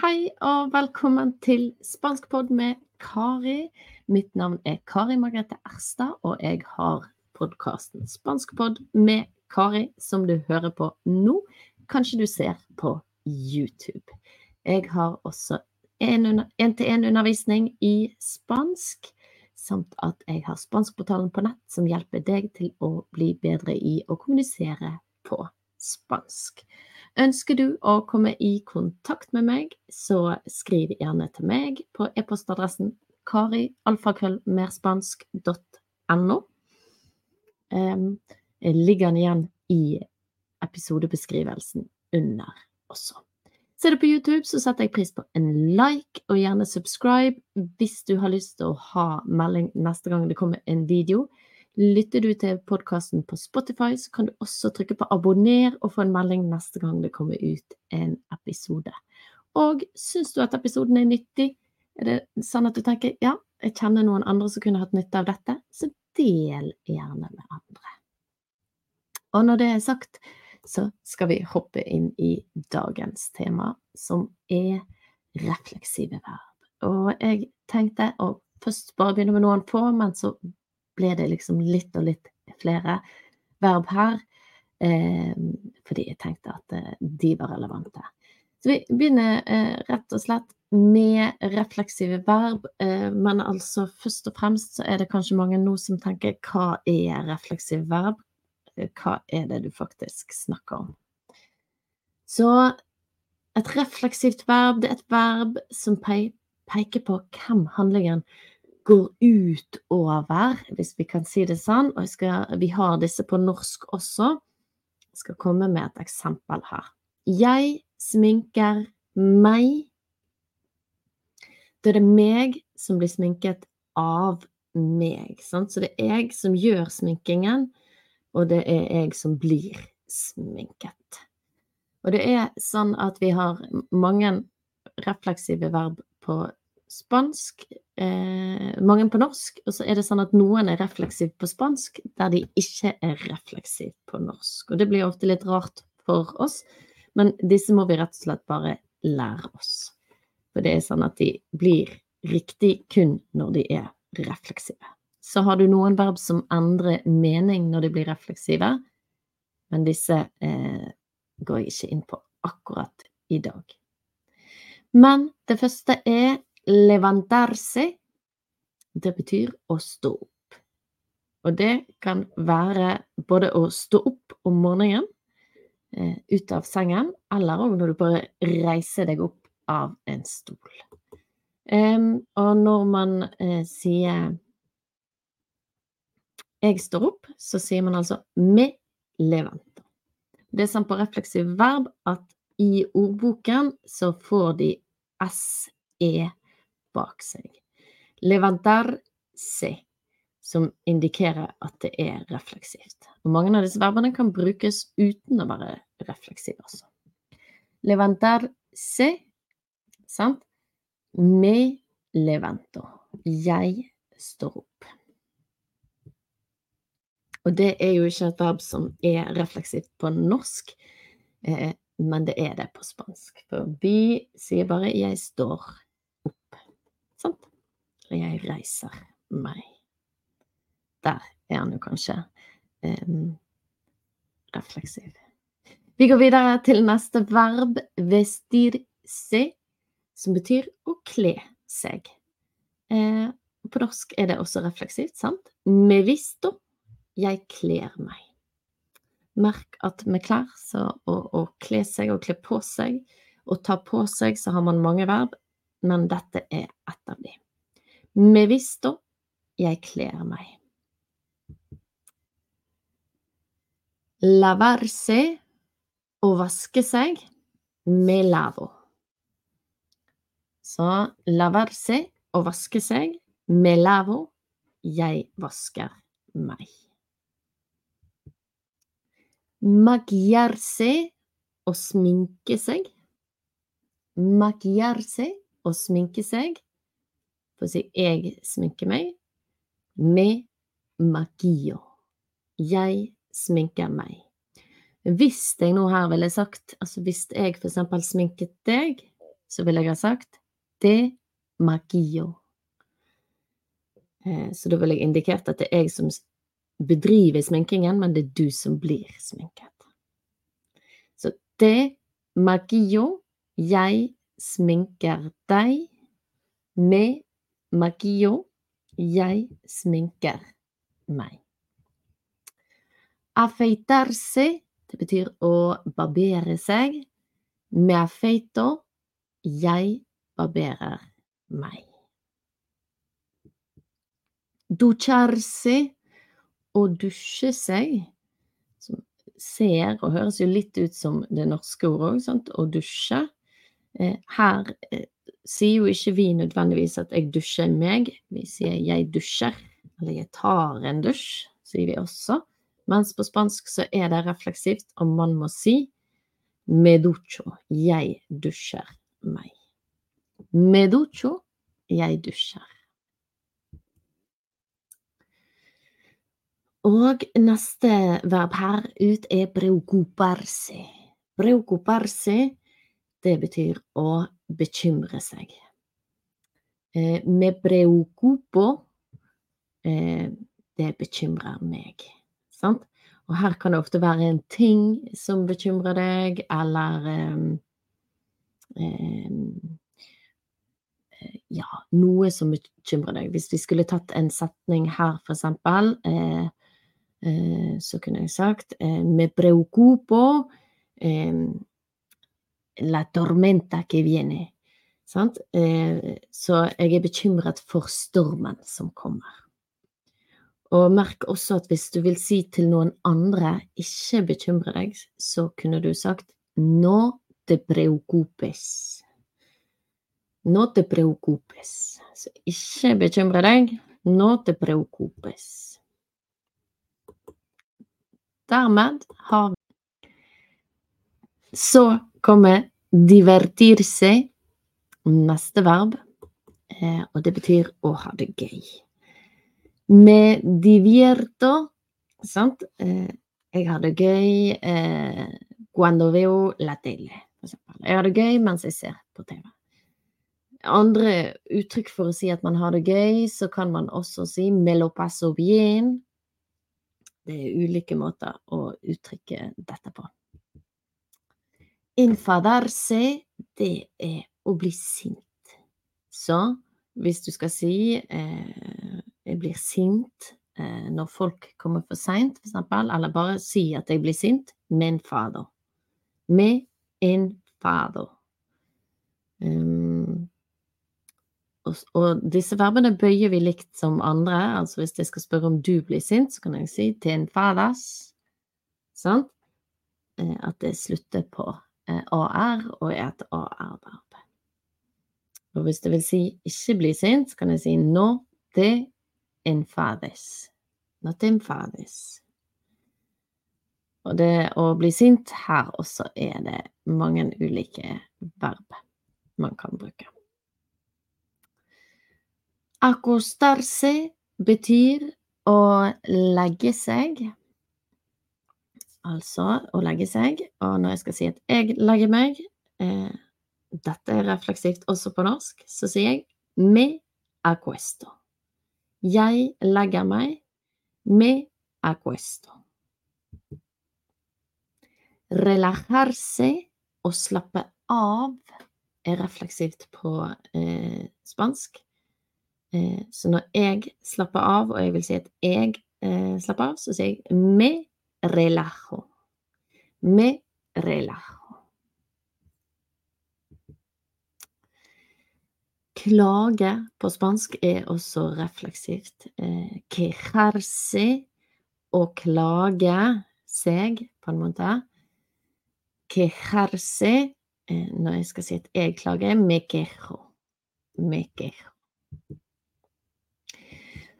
Hei og velkommen til Spanskpod med Kari. Mitt navn er Kari Margrethe Erstad, og jeg har podkasten Spanskpod med Kari, som du hører på nå. Kanskje du ser på YouTube. Jeg har også én-til-én-undervisning i spansk, samt at jeg har Spanskportalen på nett, som hjelper deg til å bli bedre i å kommunisere på spansk. Ønsker du å komme i kontakt med meg, så skriv gjerne til meg på e-postadressen karialfakøllmerspansk.no. Um, ligger den igjen i episodebeskrivelsen under også. Ser du på YouTube, så setter jeg pris på en like, og gjerne subscribe hvis du har lyst til å ha melding neste gang det kommer en video. Lytter du til podkasten på Spotify, så kan du også trykke på abonner og få en melding neste gang det kommer ut en episode. Og syns du at episoden er nyttig, er det sånn at du tenker ja, jeg kjenner noen andre som kunne hatt nytte av dette, så del gjerne med andre. Og når det er sagt, så skal vi hoppe inn i dagens tema, som er refleksive verb. Og jeg tenkte å først bare begynne med noen få, men så ble det liksom litt og litt flere verb her. Eh, fordi jeg tenkte at eh, de var relevante. Så vi begynner eh, rett og slett med refleksive verb. Eh, men altså først og fremst så er det kanskje mange nå som tenker hva er refleksive verb? Eh, hva er det du faktisk snakker om? Så et refleksivt verb, det er et verb som peker på hvem handlingen går utover, hvis vi kan si det sånn. Og skal, vi har disse på norsk også. Jeg skal komme med et eksempel her. Jeg sminker meg. Da er det meg som blir sminket av meg. Sant? Så det er jeg som gjør sminkingen, og det er jeg som blir sminket. Og det er sånn at vi har mange refleksive verb på spansk, eh, mange på norsk, og så er det sånn at noen er refleksive på spansk der de ikke er refleksive på norsk. Og det blir ofte litt rart for oss, men disse må vi rett og slett bare lære oss. For det er sånn at de blir riktig kun når de er refleksive. Så har du noen verb som endrer mening når de blir refleksive, men disse eh, går jeg ikke inn på akkurat i dag. Men det første er levantarse, det betyr å stå opp. Og det kan være både å stå opp om morgenen, eh, ut av sengen, eller òg når du bare reiser deg opp av en stol. Og når man eh, sier 'jeg står opp', så sier man altså 'me levanta». Det er sånn på refleksiv verb at i ordboken så får de SE bak seg. Levantarse, som indikerer at det er refleksivt. Og mange av disse verbene kan brukes uten å være refleksive også. Levantarse, sant? Me levanto. Jeg står opp. Og det er jo ikke et verb som er refleksivt på norsk, eh, men det er det på spansk. For vi sier bare 'jeg står' Sant? Og jeg reiser meg. Der er han jo kanskje um, refleksiv. Vi går videre til neste verb, vestirse, som betyr å kle seg. Eh, på norsk er det også refleksivt, sant? Me visto, jeg kler meg. Merk at med klær, så å, å kle seg og kle på seg, og ta på seg, så har man mange verb men dette er et av de. Me visto, jeg kler meg. Lavarse, å vaske seg, me lavo. Så lavarse, å vaske seg, me lavo, jeg vasker meg. Maquillarse, å sminke seg. Maquillarse, å sminke seg. For å si 'jeg sminker meg'. med magio. Jeg sminker meg. Hvis jeg nå her ville sagt Altså hvis jeg for eksempel sminket deg, så ville jeg ha sagt det maquillo. Eh, så da ville jeg indikert at det er jeg som bedriver sminkingen, men det er du som blir sminket. Så det magio, jeg sminker deg. Med magio. jeg sminker meg. Afeitarse, det betyr å barbere seg. Me afeito, jeg barberer meg. Ducharse, å dusje seg, som ser og høres jo litt ut som det norske ordet òg, å dusje. Eh, her eh, sier jo ikke vi nødvendigvis at jeg dusjer meg, vi sier jeg dusjer, eller jeg tar en dusj, sier vi også. Mens på spansk så er det refleksivt, og man må si meducho, jeg dusjer meg. Meducho, jeg dusjer. Og neste verb her ut er preocuparse. Preocuparse, det betyr å bekymre seg. Eh, me preocupo, eh, det bekymrer meg. Sant? Og her kan det ofte være en ting som bekymrer deg, eller eh, um, ja, noe som bekymrer deg. Hvis vi skulle tatt en setning her, for eksempel, eh, eh, så kunne jeg sagt eh, Me preocupo eh, la tormenta que viene. Sant? Eh, så jeg er bekymret for stormen som kommer. Og merk også at hvis du vil si til noen andre ikke bekymre deg, så kunne du sagt no te preocupes. No te preocupes. Så ikke bekymre deg. No te preocupes. Dermed har vi Så kommer divertirse, neste verb, eh, og det betyr å ha det gøy. Me divierto Sant? Eh, jeg har det gøy eh, cuando veo la tele. Jeg har det gøy mens jeg ser på TV. Andre uttrykk for å si at man har det gøy, så kan man også si me lo paso bien. Det er ulike måter å uttrykke dette på. Infadarse, det er å bli sint. Så hvis du skal si eh, jeg blir sint eh, når folk kommer for seint, for eller bare si at jeg blir sint. Min fader. Med en fader. Um, og, og, disse verbene bøyer vi likt som andre. Altså hvis jeg skal spørre om du blir sint, så kan jeg si til en faders. Sant? Eh, at det slutter på eh, AR og er et AR-verb. Og hvis det vil si ikke bli sint, så kan jeg si 'no det enfades. Not te. Og det å bli sint her også er det mange ulike verb man kan bruke. Acostarse betyr å legge seg. Altså å legge seg. Og når jeg skal si at jeg legger meg, eh, dette er refleksivt også på norsk, så sier jeg me acuesto. Jeg legger meg. Me acuesto. Relajarse, å slappe av, er refleksivt på eh, spansk. Eh, så når jeg slapper av, og jeg vil si at jeg eh, slapper av, så sier jeg me relajo. Me relajo. Klage på spansk er også refleksivt. Eh, quejarse å klage seg, på en måte. Quejarse eh, når jeg skal si at jeg klager, me quejo. Me quejo.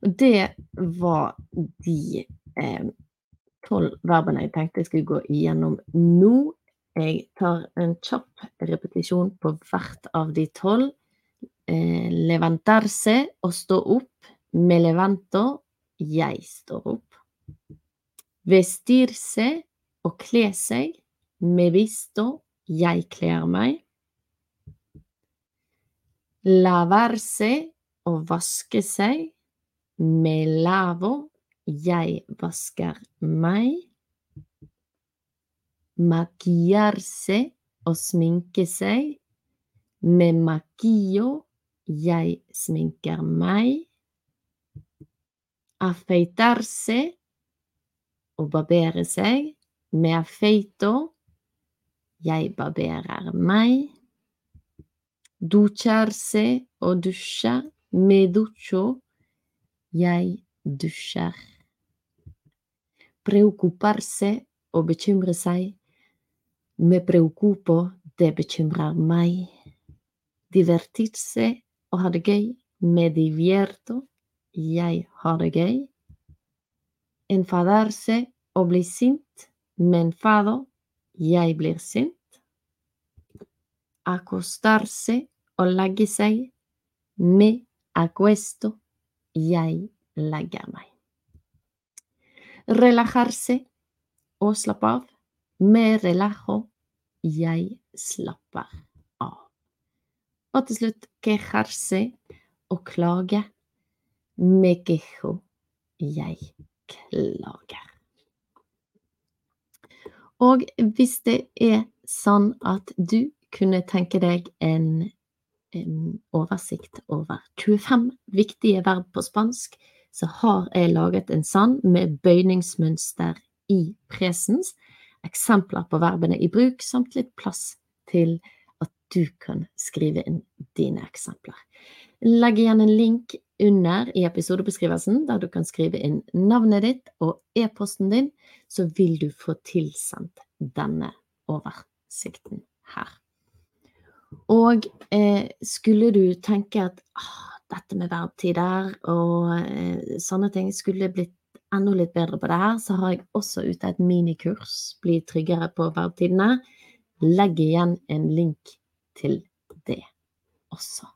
Det var de eh, tolv verbene jeg tenkte jeg skulle gå igjennom nå. Jeg tar en kjapp repetisjon på hvert av de tolv eh, levantarse å stå opp. Me levanto, jeg står opp. Vestirse å kle seg. Me visto, jeg kler meg. Lavarse å vaske seg. Me lavo, jeg vasker meg. Maquillarse, å sminke seg. Me maquillo, jeg sminker meg. Afeitarse, å barbere seg. Me afeito, jeg barberer meg. Ducharse, å dusje. Me ducho, jeg dusjer. Preocuparse, å bekymre seg. Me preocupo, det bekymrer meg. Divertirse, å ha det gøy. Me divierto, jeg har det gøy. Enfadarse, å bli sint. Me enfado, jeg blir sint. Acostarse, å legge seg. Me acuesto, jeg legger meg. Relajarse, o slappe av. Me relajo, jeg slapper av. Og til slutt quejarse, å klage. Me quejo, jeg klager. Og hvis det er sånn at du kunne tenke deg en, en oversikt over 25 viktige verb på spansk, så har jeg laget en sand med bøyningsmønster i presens, eksempler på verbene i bruk, samt litt plass til at du kan skrive inn dine eksempler. Legg igjen en link under i episodebeskrivelsen der du kan skrive inn navnet ditt og e-posten din, så vil du få tilsendt denne oversikten her. Og eh, skulle du tenke at ah, dette med verbtider og eh, sånne ting skulle blitt enda litt bedre på det her, så har jeg også ute et minikurs, Bli tryggere på verbtidene. Legg igjen en link til det også.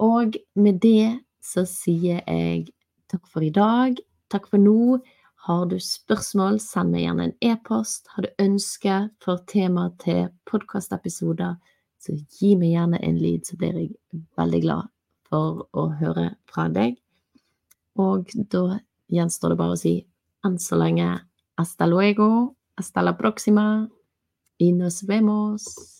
Og med det så sier jeg takk for i dag. Takk for nå. Har du spørsmål, send meg gjerne en e-post. Har du ønsker for tema til podkastepisoder, så gi meg gjerne en lyd, så blir jeg veldig glad for å høre fra deg. Og da gjenstår det bare å si enn så lenge hasta luego, hasta la próxima, y nos vemos.